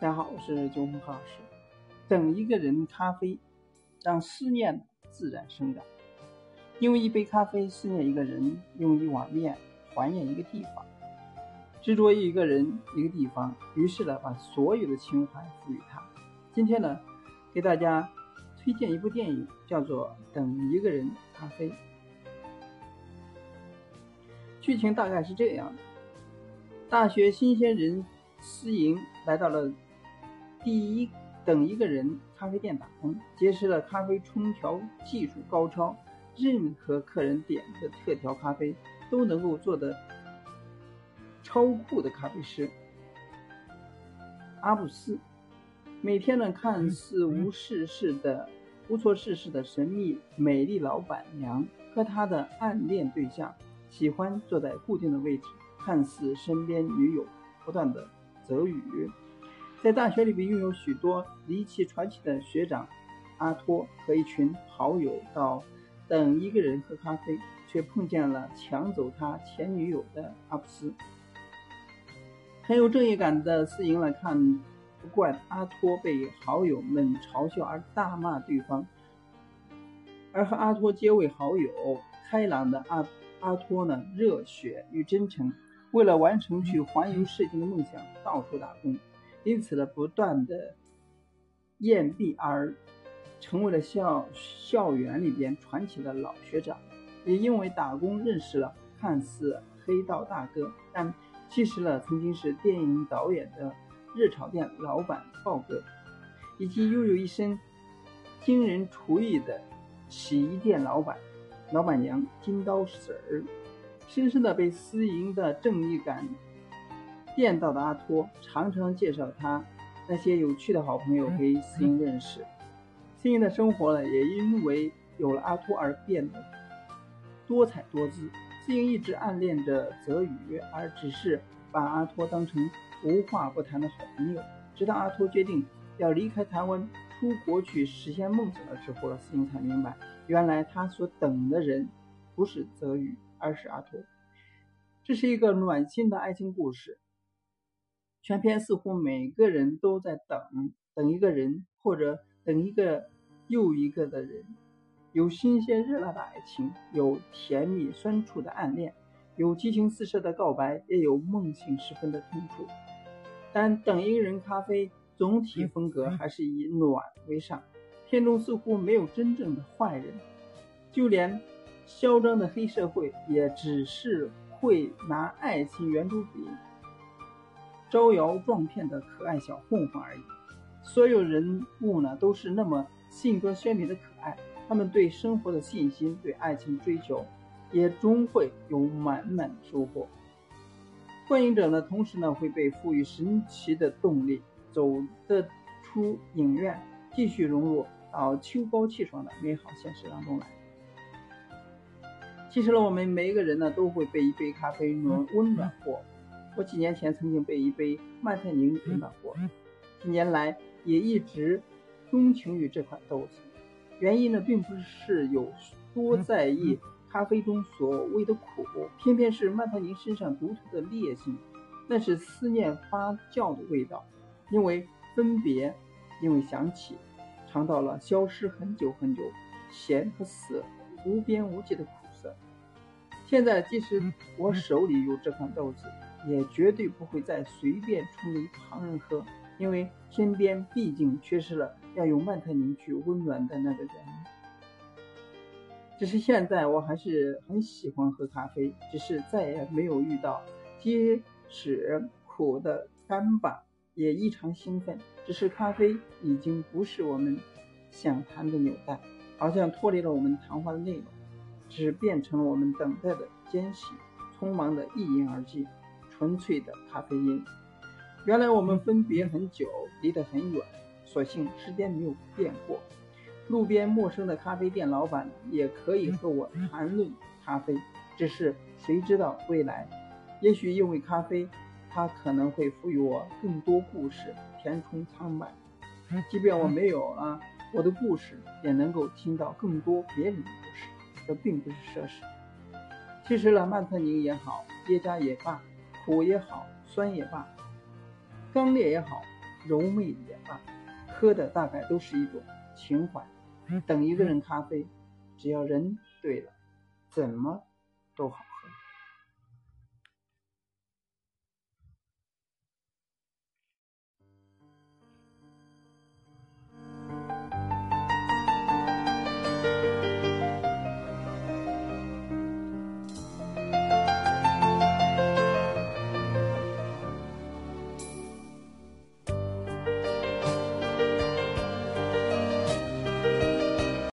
大家好，我是九红何老师。等一个人咖啡，让思念自然生长。因为一杯咖啡思念一个人，用一碗面怀念一个地方，执着于一个人一个地方，于是呢，把所有的情怀赋予他。今天呢，给大家推荐一部电影，叫做《等一个人咖啡》。剧情大概是这样的：大学新鲜人思莹来到了。第一，等一个人咖啡店打工，结识了咖啡冲调技术高超，任何客人点的特调咖啡都能够做的超酷的咖啡师阿布斯。每天呢，看似无事事的无所事事的神秘美丽老板娘和她的暗恋对象，喜欢坐在固定的位置，看似身边女友不断的泽语。在大学里边拥有许多离奇传奇的学长阿托和一群好友到等一个人喝咖啡，却碰见了抢走他前女友的阿布斯。很有正义感的思莹来看不惯阿托被好友们嘲笑而大骂对方，而和阿托结为好友，开朗的阿阿托呢热血与真诚，为了完成去环游世界的梦想，到处打工。因此呢，不断的艳毕而成为了校校园里边传奇的老学长，也因为打工认识了看似黑道大哥，但其实呢曾经是电影导演的热炒店老板豹哥，以及拥有一身惊人厨艺的洗衣店老板老板娘金刀婶儿，深深的被私营的正义感。见到的阿托常常介绍他那些有趣的好朋友给思英认识，思英的生活呢也因为有了阿托而变得多彩多姿。思英一直暗恋着泽宇，而只是把阿托当成无话不谈的好朋友。直到阿托决定要离开台湾出国去实现梦想的时候，思英才明白，原来他所等的人不是泽宇，而是阿托。这是一个暖心的爱情故事。全篇似乎每个人都在等，等一个人，或者等一个又一个的人。有新鲜热辣的爱情，有甜蜜酸楚的暗恋，有激情四射的告白，也有梦醒时分的痛楚。但等一个人咖啡总体风格还是以暖为上。片中似乎没有真正的坏人，就连嚣张的黑社会也只是会拿爱情圆珠笔。招摇撞骗的可爱小混混而已。所有人物呢，都是那么性格鲜明的可爱。他们对生活的信心，对爱情追求，也终会有满满的收获。观影者呢，同时呢，会被赋予神奇的动力，走得出影院，继续融入到秋高气爽的美好现实当中来。其实呢，我们每一个人呢，都会被一杯咖啡暖温暖过。我几年前曾经被一杯曼特宁温暖过，几年来也一直钟情于这款豆子。原因呢，并不是有多在意咖啡中所谓的苦，偏偏是曼特宁身上独特的烈性，那是思念发酵的味道。因为分别，因为想起，尝到了消失很久很久，咸和涩，无边无际的苦涩。现在即使我手里有这款豆子。也绝对不会再随便冲给旁人喝，因为身边毕竟缺失了要用曼特宁去温暖的那个人。只是现在我还是很喜欢喝咖啡，只是再也没有遇到即使苦的干巴也异常兴奋。只是咖啡已经不是我们想谈的纽带，好像脱离了我们谈话的内容，只变成了我们等待的间隙，匆忙的一饮而尽。纯粹的咖啡因。原来我们分别很久，离得很远，所幸时间没有变过。路边陌生的咖啡店老板也可以和我谈论咖啡，只是谁知道未来？也许因为咖啡，它可能会赋予我更多故事，填充苍白。即便我没有了我的故事，也能够听到更多别人的故事。这并不是奢侈。其实呢，曼特宁也好，耶加也罢。苦也好，酸也罢，刚烈也好，柔媚也罢，喝的大概都是一种情怀。等一个人咖啡，只要人对了，怎么都好。